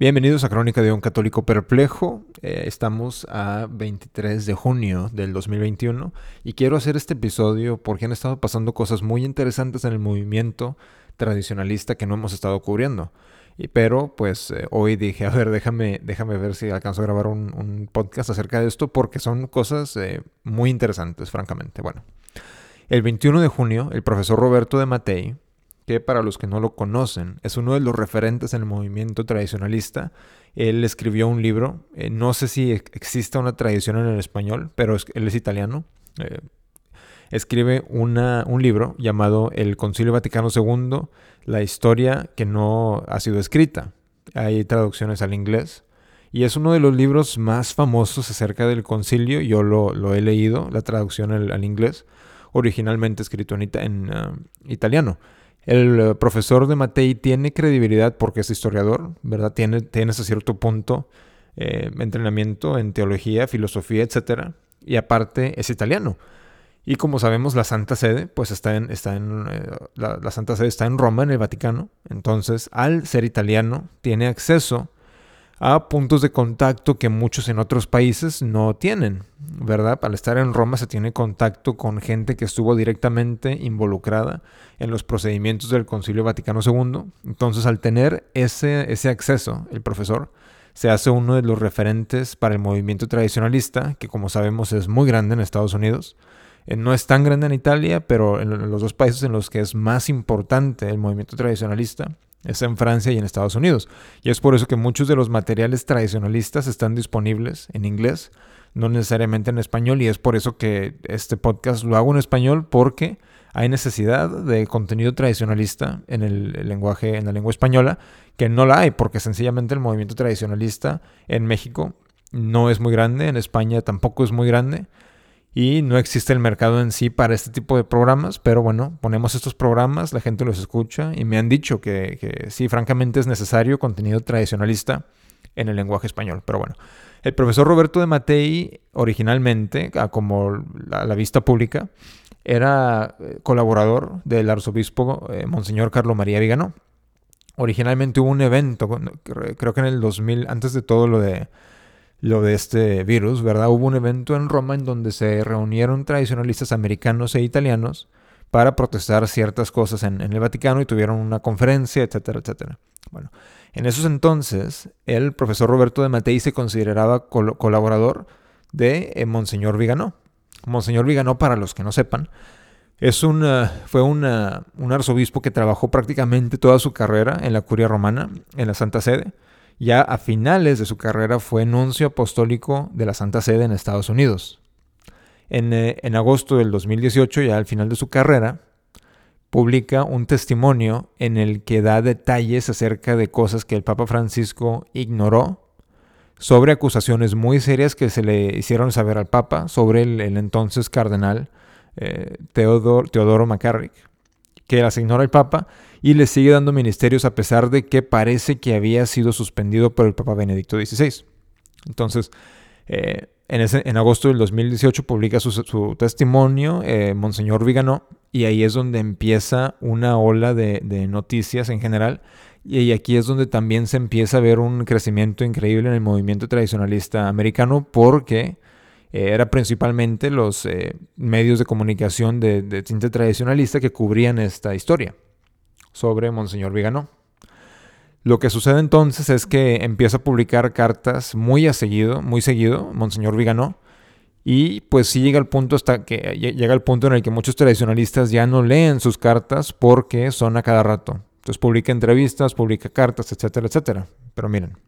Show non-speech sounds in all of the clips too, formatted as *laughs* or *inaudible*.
Bienvenidos a Crónica de un Católico Perplejo. Eh, estamos a 23 de junio del 2021 y quiero hacer este episodio porque han estado pasando cosas muy interesantes en el movimiento tradicionalista que no hemos estado cubriendo. Y, pero pues eh, hoy dije, *laughs* a ver, déjame, déjame ver si alcanzo a grabar un, podcast acerca de esto porque son cosas eh, muy interesantes, francamente. Bueno, el 21 de junio, el profesor Roberto de Matei, que para los que no lo conocen, es uno de los referentes en el movimiento tradicionalista. Él escribió un libro, eh, no sé si existe una tradición en el español, pero él es italiano. Eh, escribe una, un libro llamado El Concilio Vaticano II, la historia que no ha sido escrita. Hay traducciones al inglés. Y es uno de los libros más famosos acerca del concilio. Yo lo, he leído, la traducción al, inglés, originalmente escrito en, ah, italiano. El eh, profesor de Matei tiene credibilidad porque es historiador, ¿verdad? Tiene, tiene hasta cierto punto eh, entrenamiento en teología, filosofía, etc. Y aparte es italiano. Y como sabemos, la Santa Sede, pues está en, está en eh, la, Santa Sede está en Roma, en el Vaticano. Entonces, al ser italiano, tiene acceso a puntos de contacto que muchos en otros países no tienen, ¿verdad? Al estar en Roma se tiene contacto con gente que estuvo directamente involucrada en los procedimientos del Concilio Vaticano II. Entonces, al tener ese, ese acceso, el profesor se hace uno de los referentes para el movimiento tradicionalista, que como sabemos es muy grande en Estados Unidos. Eh, no es tan grande en Italia, pero en los dos países en los que es más importante el movimiento tradicionalista es en Francia y en Estados Unidos. Y es por eso que muchos de los materiales tradicionalistas están disponibles en inglés, no necesariamente en español. Y es por eso que este podcast lo hago en español porque hay necesidad de contenido tradicionalista en el, lenguaje, en la lengua española, que no la hay, porque sencillamente el movimiento tradicionalista en México no es muy grande, en España tampoco es muy grande y no existe el mercado en sí para este tipo de programas, pero bueno, ponemos estos programas, la gente los escucha y me han dicho que, sí, francamente es necesario contenido tradicionalista en el lenguaje español, pero bueno. El profesor Roberto de Matei, originalmente, como la, vista pública, era eh, colaborador del arzobispo eh, Monseñor Carlo María Viganó. Originalmente hubo un evento, creo que en el 2000, antes de todo lo de lo de este virus, ¿verdad? Hubo un evento en Roma en donde se reunieron tradicionalistas americanos e italianos para protestar ciertas cosas en, el Vaticano y tuvieron una conferencia, etcétera, etcétera. Bueno, en esos entonces, el profesor Roberto de Matei se consideraba colaborador de eh, Monseñor Viganó. Monseñor Viganó, para los que no sepan, es un, fue un arzobispo que trabajó prácticamente toda su carrera en la curia romana, en la Santa Sede ya a finales de su carrera fue nuncio apostólico de la Santa Sede en Estados Unidos. Eh, en, agosto del 2018, ya al final de su carrera, publica un testimonio en el que da detalles acerca de cosas que el Papa Francisco ignoró sobre acusaciones muy serias que se le hicieron saber al Papa sobre el, entonces cardenal eh, Teodoro, Teodoro McCarrick, que las ignora el Papa y le sigue dando ministerios a pesar de que parece que había sido suspendido por el Papa Benedicto XVI. Entonces, eh, en, agosto del 2018 publica su, testimonio, eh, Monseñor Viganó, y ahí es donde empieza una ola de, noticias en general. Y aquí es donde también se empieza a ver un crecimiento increíble en el movimiento tradicionalista americano porque eh, era principalmente los medios de comunicación de, de tinte tradicionalista que cubrían esta historia sobre Monseñor Viganó. Lo que sucede entonces es que empieza a publicar cartas muy a seguido, muy seguido, Monseñor Viganó, y pues sí llega al punto hasta que llega al punto en el que muchos tradicionalistas ya no leen sus cartas porque son a cada rato. Entonces publica entrevistas, publica cartas, etcétera, etcétera. Pero miren,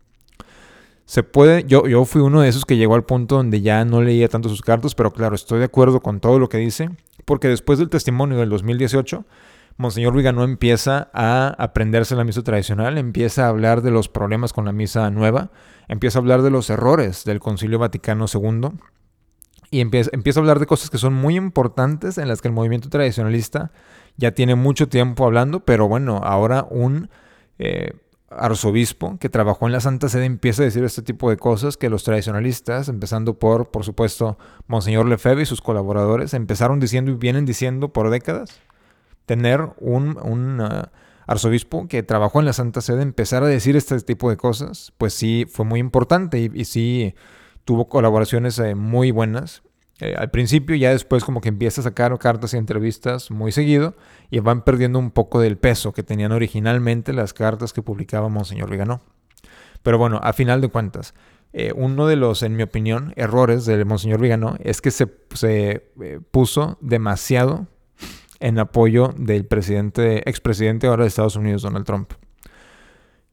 se puede, yo, yo fui uno de esos que llegó al punto donde ya no leía tanto sus cartas, pero claro, estoy de acuerdo con todo lo que dice, porque después del testimonio del 2018 Monseñor Viganó empieza a aprenderse la misa tradicional, empieza a hablar de los problemas con la misa nueva, empieza a hablar de los errores del Concilio Vaticano II y empieza, empieza a hablar de cosas que son muy importantes en las que el movimiento tradicionalista ya tiene mucho tiempo hablando, pero bueno, ahora un eh, arzobispo que trabajó en la Santa Sede empieza a decir este tipo de cosas que los tradicionalistas, empezando por, por supuesto, Monseñor Lefebvre y sus colaboradores, empezaron diciendo y vienen diciendo por décadas tener un, uh, arzobispo que trabajó en la Santa Sede empezara a decir este tipo de cosas, pues sí fue muy importante y, sí tuvo colaboraciones eh, muy buenas. Eh, al principio, ya después como que empieza a sacar cartas y entrevistas muy seguido y van perdiendo un poco del peso que tenían originalmente las cartas que publicaba Monseñor Viganó. Pero bueno, a final de cuentas, eh, uno de los, en mi opinión, errores del Monseñor Viganó es que se, puso demasiado en apoyo del presidente, expresidente ahora de Estados Unidos, Donald Trump.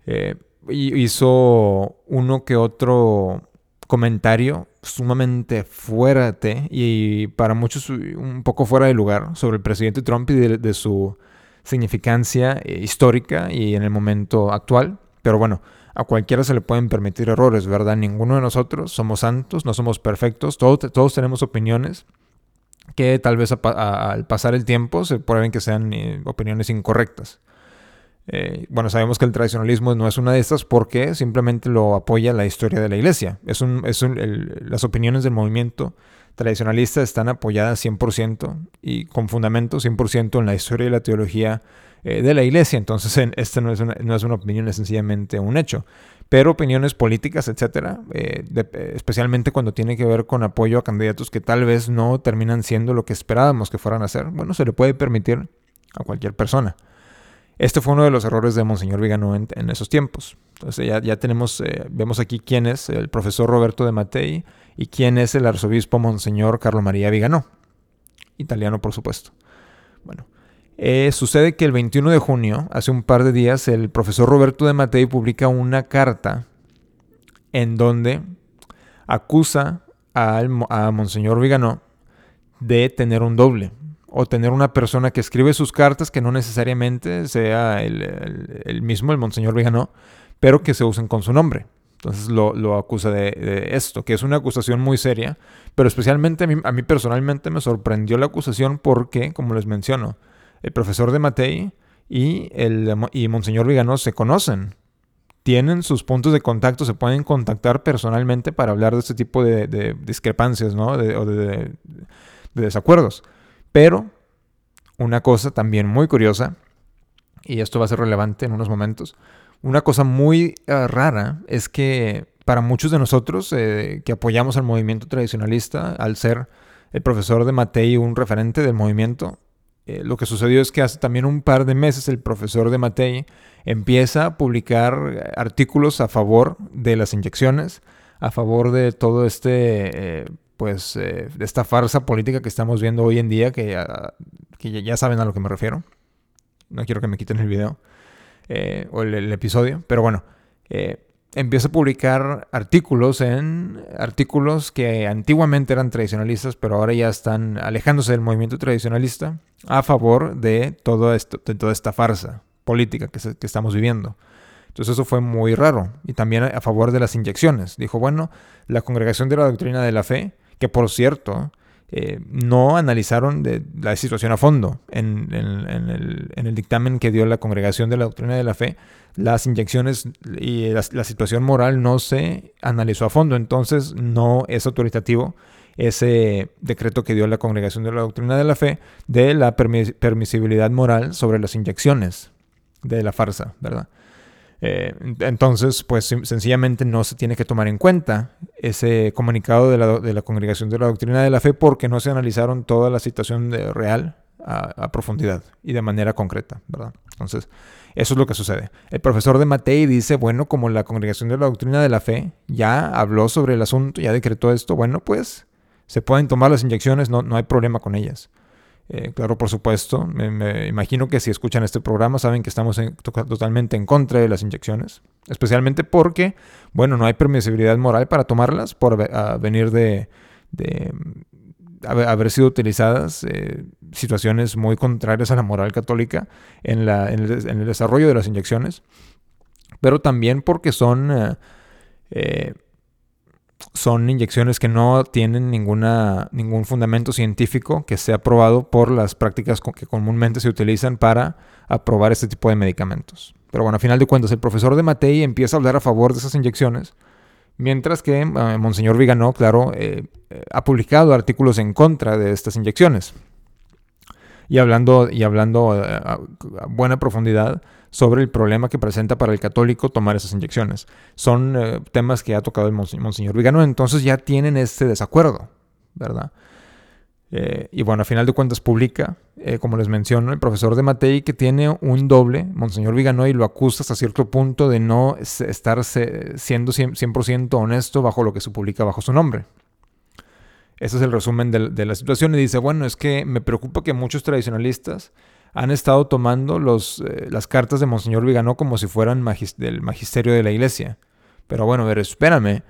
Eh, hizo uno que otro comentario sumamente fuerte y para muchos un poco fuera de lugar sobre el presidente Trump y de, su significancia eh, histórica y en el momento actual. Pero bueno, a cualquiera se le pueden permitir errores, ¿verdad? Ninguno de nosotros somos santos, no somos perfectos, todos, todos tenemos opiniones que tal vez al pasar el tiempo se prueben que sean eh, opiniones incorrectas. Eh, bueno, sabemos que el tradicionalismo no es una de estas porque simplemente lo apoya la historia de la iglesia. Es un, es las opiniones del movimiento tradicionalista están apoyadas 100% y con fundamento 100% en la historia y la teología eh, de la iglesia. Entonces, este no es, una, no es una opinión, es sencillamente un hecho pero opiniones políticas, etcétera, eh, especialmente cuando tiene que ver con apoyo a candidatos que tal vez no terminan siendo lo que esperábamos que fueran a ser, bueno, se le puede permitir a cualquier persona. Este fue uno de los errores de Monseñor Vigano en, esos tiempos. Entonces ya, tenemos, eh, vemos aquí quién es el profesor Roberto de Matei y quién es el arzobispo Monseñor Carlo María Vigano. Italiano, por supuesto. Bueno, eh, sucede que el 21 de junio, hace un par de días, el profesor Roberto de Matei publica una carta en donde acusa a Monseñor Viganó de tener un doble o tener una persona que escribe sus cartas que no necesariamente sea el, mismo, el Monseñor Viganó, pero que se usen con su nombre. Entonces lo, acusa de, esto, que es una acusación muy seria, pero especialmente a mí, a mí personalmente me sorprendió la acusación porque, como les menciono, el profesor de Matei y, el, y Monseñor Viganó se conocen. Tienen sus puntos de contacto, se pueden contactar personalmente para hablar de este tipo de, discrepancias ¿no? o de, desacuerdos. Pero una cosa también muy curiosa, y esto va a ser relevante en unos momentos, una cosa muy eh, rara es que para muchos de nosotros eh, que apoyamos al movimiento tradicionalista, al ser el profesor de Matei un referente del movimiento, eh, lo que sucedió es que hace también un par de meses el profesor de Matei empieza a publicar artículos a favor de las inyecciones, a favor de todo este, pues, de esta farsa política que estamos viendo hoy en día, que, que, ya saben a lo que me refiero. No quiero que me quiten el video o el, episodio, pero bueno empieza a publicar artículos en artículos que antiguamente eran tradicionalistas, pero ahora ya están alejándose del movimiento tradicionalista a favor de, todo esto, de toda esta farsa política que, que estamos viviendo. Entonces eso fue muy raro. Y también a favor de las inyecciones. Dijo, bueno, la congregación de la doctrina de la fe, que por cierto, eh, no analizaron de la situación a fondo. En, el, dictamen que dio la Congregación de la Doctrina de la Fe, las inyecciones y la, situación moral no se analizó a fondo, entonces no es autoritativo ese decreto que dio la Congregación de la Doctrina de la Fe de la permisibilidad moral sobre las inyecciones de la farsa, ¿verdad? Eh, entonces, pues sencillamente no se tiene que tomar en cuenta ese comunicado de la, Congregación de la Doctrina de la Fe porque no se analizaron toda la situación real a, profundidad y de manera concreta, ¿verdad? Entonces, eso es lo que sucede. El profesor de Matei dice, bueno, como la Congregación de la Doctrina de la Fe ya habló sobre el asunto, ya decretó esto, bueno, pues se pueden tomar las inyecciones, no, no hay problema con ellas. Eh, claro, por supuesto. Me, imagino que si escuchan este programa saben que estamos totalmente en contra de las inyecciones. Especialmente porque, bueno, no hay permisibilidad moral para tomarlas por venir de, haber sido utilizadas eh, situaciones muy contrarias a la moral católica en, el, desarrollo de las inyecciones. Pero también porque son... Eh, son inyecciones que no tienen ninguna, ningún fundamento científico que sea aprobado por las prácticas que comúnmente se utilizan para aprobar este tipo de medicamentos. Pero bueno, a final de cuentas, el profesor de Matei empieza a hablar a favor de esas inyecciones, mientras que eh, Monseñor Viganó, claro, eh, eh, ha publicado artículos en contra de estas inyecciones. Y hablando, y hablando a buena profundidad sobre el problema que presenta para el católico tomar esas inyecciones. Son eh, temas que ha tocado el Monseñor Vigano, entonces ya tienen este desacuerdo, ¿verdad? Eh, y bueno, a final de cuentas publica, eh, como les menciono, el profesor de Matei que tiene un doble, Monseñor Vigano, y lo acusa hasta cierto punto de no estar siendo 100% honesto bajo lo que se publica bajo su nombre. Ese es el resumen de, la situación y dice, bueno, es que me preocupa que muchos tradicionalistas han estado tomando los, eh, las cartas de Monseñor Viganó como si fueran del magisterio de la iglesia. Pero bueno, a ver, espérame.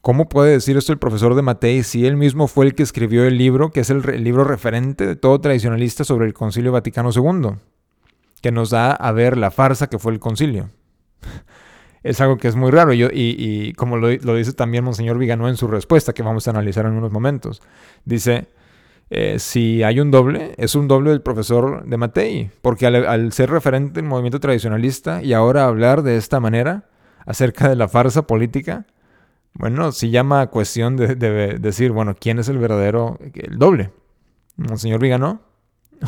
¿Cómo puede decir esto el profesor de Matei si él mismo fue el que escribió el libro, que es el, libro referente de todo tradicionalista sobre el Concilio Vaticano II? Que nos da a ver la farsa que fue el concilio *laughs* es algo que es muy raro. y, y, como lo, dice también Monseñor Viganó en su respuesta, que vamos a analizar en unos momentos, dice, eh, si hay un doble, es un doble del profesor de Matei, porque al, ser referente del movimiento tradicionalista y ahora hablar de esta manera acerca de la farsa política, bueno, si llama a cuestión de, de decir, bueno, ¿quién es el verdadero, el doble? ¿Monseñor Viganó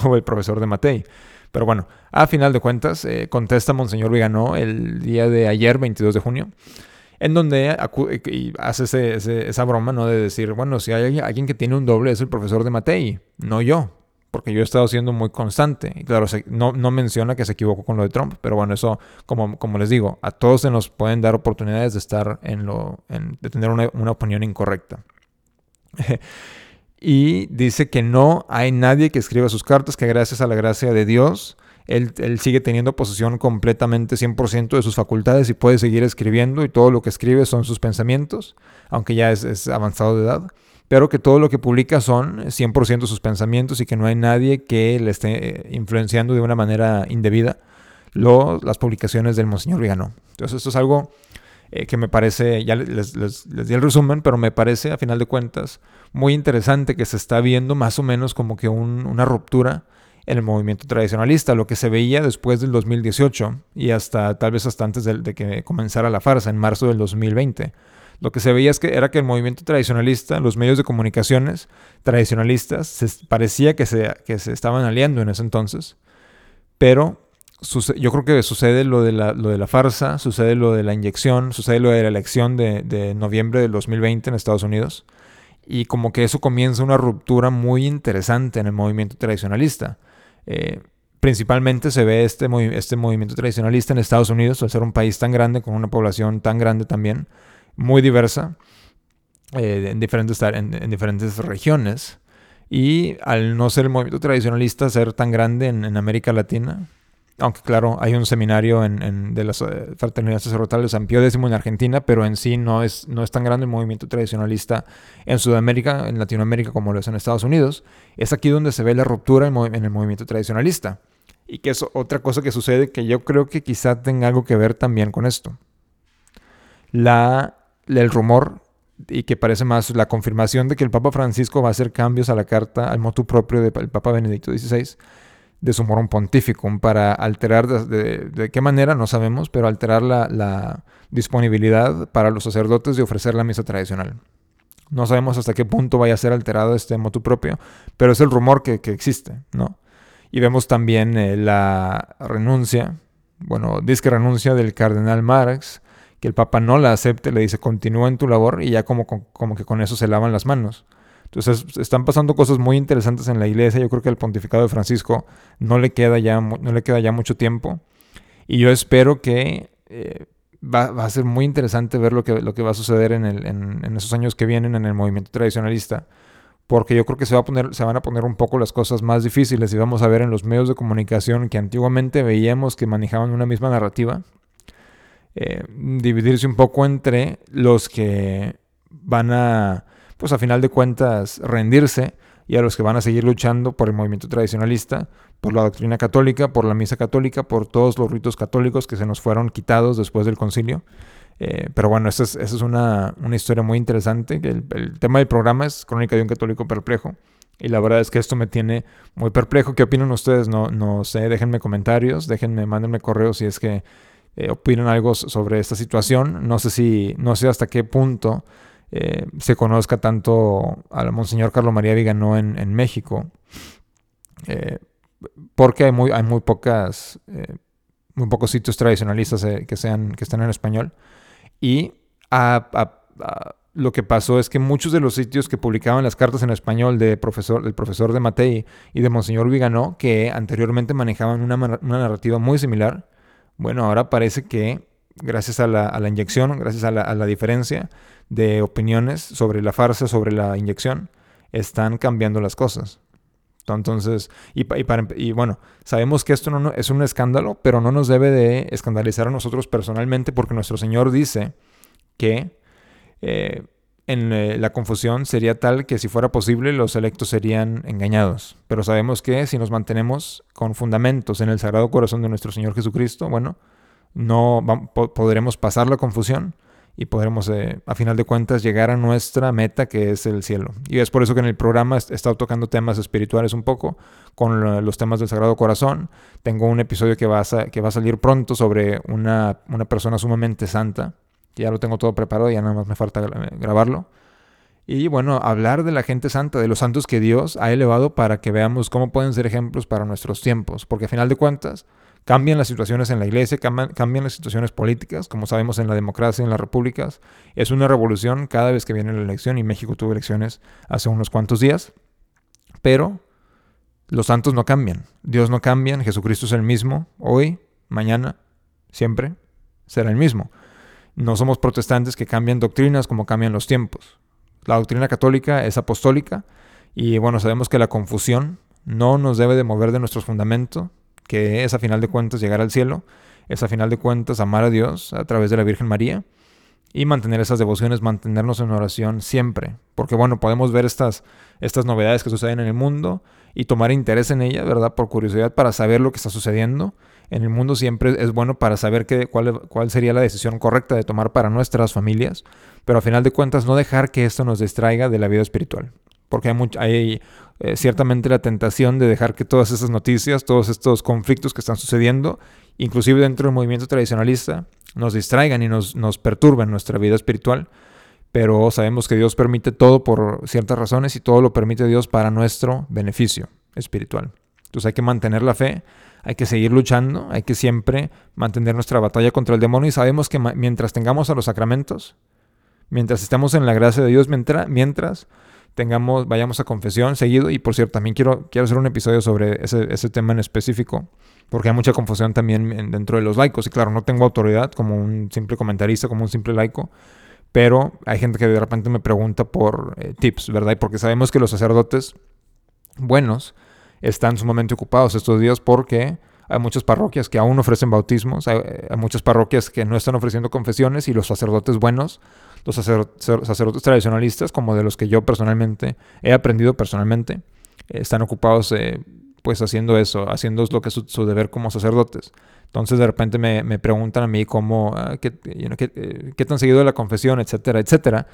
o el profesor de Matei? Pero bueno, a final de cuentas, eh, contesta Monseñor Viganó el día de ayer, 22 de junio, en donde y hace esa broma, ¿no? De decir, bueno, si hay alguien que tiene un doble es el profesor de Matei, no yo, porque yo he estado siendo muy constante. Y claro, no, no, menciona que se equivocó con lo de Trump, pero bueno, eso, como, como les digo, a todos se nos pueden dar oportunidades de estar en lo, de tener una, una opinión incorrecta. *laughs* y dice que no hay nadie que escriba sus cartas, que gracias a la gracia de Dios, él, sigue teniendo posesión completamente 100% de sus facultades y puede seguir escribiendo y todo lo que escribe son sus pensamientos, aunque ya es, avanzado de edad, pero que todo lo que publica son 100% sus pensamientos y que no hay nadie que le esté influenciando de una manera indebida las publicaciones del Monseñor Vigano. Entonces esto es algo eh, que me parece, ya les, di el resumen, pero me parece a final de cuentas muy interesante que se está viendo más o menos como que una ruptura en el movimiento tradicionalista, lo que se veía después del 2018 y hasta tal vez hasta antes de, que comenzara la farsa, en marzo del 2020. Lo que se veía es que era que el movimiento tradicionalista, los medios de comunicaciones tradicionalistas, parecía que se, que se estaban aliando en ese entonces, pero yo creo que sucede lo de, la, lo de la farsa, sucede lo de la inyección, sucede lo de la elección de, noviembre del 2020 en Estados Unidos. Y como que eso comienza una ruptura muy interesante en el movimiento tradicionalista. Eh, principalmente se ve este, este movimiento tradicionalista en Estados Unidos, al ser un país tan grande, con una población tan grande también, muy diversa, eh, en, diferentes, en, diferentes regiones. Y al no ser el movimiento tradicionalista ser tan grande en América Latina, aunque claro, hay un seminario en, de las eh, fraternidades sacerdotales de San Pío X en Argentina, pero en sí no es, no es tan grande el movimiento tradicionalista en Sudamérica, en Latinoamérica, como lo es en Estados Unidos. Es aquí donde se ve la ruptura en, el movimiento tradicionalista. Y que es otra cosa que sucede que yo creo que quizá tenga algo que ver también con esto. La, el rumor, y que parece más la confirmación de que el Papa Francisco va a hacer cambios a la carta, al motu propio del Papa Benedicto XVI, de su morum pontificum para alterar, de, qué manera no sabemos, pero alterar la, disponibilidad para los sacerdotes de ofrecer la misa tradicional. No sabemos hasta qué punto vaya a ser alterado este motu propio, pero es el rumor que, existe, ¿no? Y vemos también eh, la renuncia, bueno, dice que renuncia del cardenal Marx, que el Papa no la acepte, le dice continúa en tu labor y ya como, como que con eso se lavan las manos. Entonces están pasando cosas muy interesantes en la iglesia. Yo creo que al pontificado de Francisco no le queda ya, no le queda ya mucho tiempo. Y yo espero que eh, va, a ser muy interesante ver lo que, lo que va a suceder en, el, en, esos años que vienen en el movimiento tradicionalista. Porque yo creo que se, va a poner, se van a poner un poco las cosas más difíciles y vamos a ver en los medios de comunicación que antiguamente veíamos que manejaban una misma narrativa. Eh, dividirse un poco entre los que van a pues a final de cuentas rendirse y a los que van a seguir luchando por el movimiento tradicionalista, por la doctrina católica, por la misa católica, por todos los ritos católicos que se nos fueron quitados después del concilio. Eh, pero bueno, esa es, una, historia muy interesante. El, el, tema del programa es Crónica de un católico perplejo. Y la verdad es que esto me tiene muy perplejo. ¿Qué opinan ustedes? No, no sé, déjenme comentarios, déjenme, mándenme correos si es que eh, opinan algo sobre esta situación. No sé si, no sé hasta qué punto eh, se conozca tanto al Monseñor Carlos María Viganó en, México, eh, porque hay muy, hay muy pocas, eh, muy pocos sitios tradicionalistas que, sean, que estén en español. Y lo que pasó es que muchos de los sitios que publicaban las cartas en español profesor, del profesor de Matei y de Monseñor Viganó, que anteriormente manejaban una, narrativa muy similar, bueno, ahora parece que gracias a la, inyección, gracias a la, diferencia de opiniones sobre la farsa, sobre la inyección, están cambiando las cosas. Entonces, y, y, bueno, sabemos que esto no, es un escándalo, pero no nos debe de escandalizar a nosotros personalmente porque nuestro Señor dice que eh, en eh, la confusión sería tal que si fuera posible los electos serían engañados. Pero sabemos que si nos mantenemos con fundamentos en el Sagrado Corazón de nuestro Señor Jesucristo, bueno, no podremos pasar la confusión y podremos, eh, a final de cuentas, llegar a nuestra meta que es el cielo. Y es por eso que en el programa he estado tocando temas espirituales un poco, con los temas del Sagrado Corazón. Tengo un episodio que va a, que va a salir pronto sobre una, una persona sumamente santa. Ya lo tengo todo preparado, ya nada más me falta grabarlo. Y bueno, hablar de la gente santa, de los santos que Dios ha elevado para que veamos cómo pueden ser ejemplos para nuestros tiempos. Porque a final de cuentas, Cambian las situaciones en la iglesia, cambian, las situaciones políticas, como sabemos en la democracia, en las repúblicas. Es una revolución cada vez que viene la elección y México tuvo elecciones hace unos cuantos días. Pero los santos no cambian, Dios no cambia, Jesucristo es el mismo, hoy, mañana, siempre será el mismo. No somos protestantes que cambian doctrinas como cambian los tiempos. La doctrina católica es apostólica y bueno, sabemos que la confusión no nos debe de mover de nuestros fundamentos, que es a final de cuentas llegar al cielo, es a final de cuentas amar a Dios a través de la Virgen María y mantener esas devociones, mantenernos en oración siempre, porque bueno, podemos ver estas, estas novedades que suceden en el mundo y tomar interés en ellas, ¿verdad? Por curiosidad para saber lo que está sucediendo. En el mundo siempre es bueno para saber qué, cuál, cuál sería la decisión correcta de tomar para nuestras familias, pero a final de cuentas no dejar que esto nos distraiga de la vida espiritual porque hay eh, ciertamente la tentación de dejar que todas esas noticias, todos estos conflictos que están sucediendo, inclusive dentro del movimiento tradicionalista, nos distraigan y nos, nos perturben nuestra vida espiritual. Pero sabemos que Dios permite todo por ciertas razones y todo lo permite Dios para nuestro beneficio espiritual. Entonces hay que mantener la fe, hay que seguir luchando, hay que siempre mantener nuestra batalla contra el demonio y sabemos que mientras tengamos a los sacramentos, mientras estemos en la gracia de Dios, mientras, mientras tengamos, vayamos a confesión seguido. Y por cierto, también quiero, quiero hacer un episodio sobre ese, ese tema en específico, porque hay mucha confusión también dentro de los laicos. Y claro, no tengo autoridad como un simple comentarista, como un simple laico, pero hay gente que de repente me pregunta por eh, tips, ¿verdad? Y porque sabemos que los sacerdotes buenos están sumamente ocupados estos días porque hay muchas parroquias que aún ofrecen bautismos, hay, hay, muchas parroquias que no están ofreciendo confesiones y los sacerdotes buenos los sacerdotes tradicionalistas, como de los que yo personalmente he aprendido personalmente, están ocupados eh, pues haciendo eso, haciendo lo que es su, deber como sacerdotes. Entonces de repente me, preguntan a mí cómo, ah, qué, eh, qué, tan seguido de la confesión, etcétera, etcétera.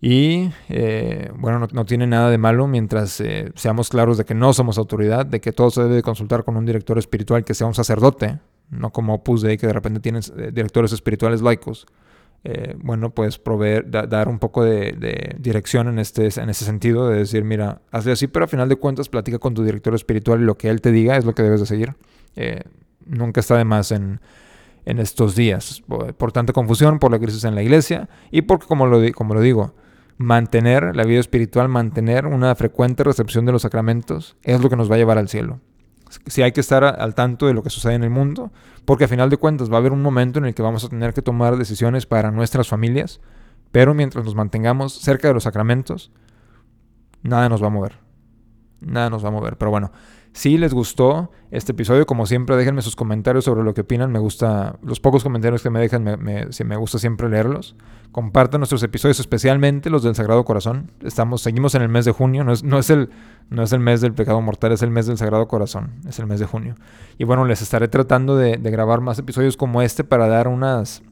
Y eh, bueno, no, tiene nada de malo mientras seamos claros de que no somos autoridad, de que todo se debe consultar con un director espiritual que sea un sacerdote, no como Opus Dei que de repente tienen directores espirituales laicos. Eh, bueno, pues proveer, dar un poco de, dirección en, este, en ese sentido, de decir, mira, hazle así, pero a final de cuentas platica con tu director espiritual y lo que él te diga es lo que debes de seguir. Eh, nunca está de más en, en estos días, por, tanta confusión, por la crisis en la iglesia y porque, como lo, como lo digo, mantener la vida espiritual, mantener una frecuente recepción de los sacramentos es lo que nos va a llevar al cielo si hay que estar al tanto de lo que sucede en el mundo, porque a final de cuentas va a haber un momento en el que vamos a tener que tomar decisiones para nuestras familias, pero mientras nos mantengamos cerca de los sacramentos, nada nos va a mover. Nada nos va a mover. Pero bueno, si les gustó este episodio, como siempre, déjenme sus comentarios sobre lo que opinan. Me gusta, los pocos comentarios que me dejan, me, me, gusta siempre leerlos. Compartan nuestros episodios, especialmente los del Sagrado Corazón. Estamos, seguimos en el mes de junio. No es, no es, el, no es el mes del pecado mortal, es el mes del Sagrado Corazón. Es el mes de junio. Y bueno, les estaré tratando de, de grabar más episodios como este para dar unas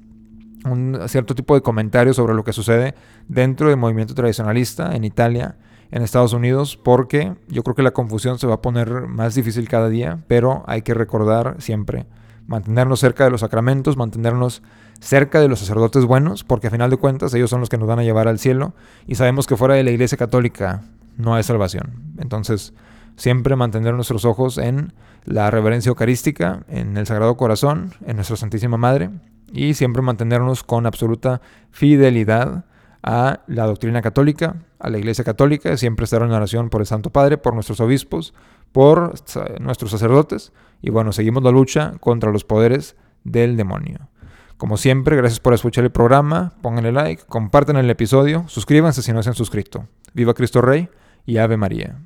un cierto tipo de comentarios sobre lo que sucede dentro del movimiento tradicionalista en Italia en Estados Unidos porque yo creo que la confusión se va a poner más difícil cada día, pero hay que recordar siempre mantenernos cerca de los sacramentos, mantenernos cerca de los sacerdotes buenos, porque a final de cuentas ellos son los que nos van a llevar al cielo y sabemos que fuera de la Iglesia Católica no hay salvación. Entonces, siempre mantener nuestros ojos en la reverencia eucarística en el Sagrado Corazón, en nuestra Santísima Madre, y siempre mantenernos con absoluta fidelidad a la doctrina católica, a la Iglesia Católica, siempre estar en oración por el Santo Padre, por nuestros obispos, por nuestros sacerdotes, y bueno, seguimos la lucha contra los poderes del demonio. Como siempre, gracias por escuchar el programa, pónganle like, compartan el episodio, suscríbanse si no se han suscrito. Viva Cristo Rey y Ave María.